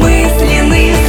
осмысленных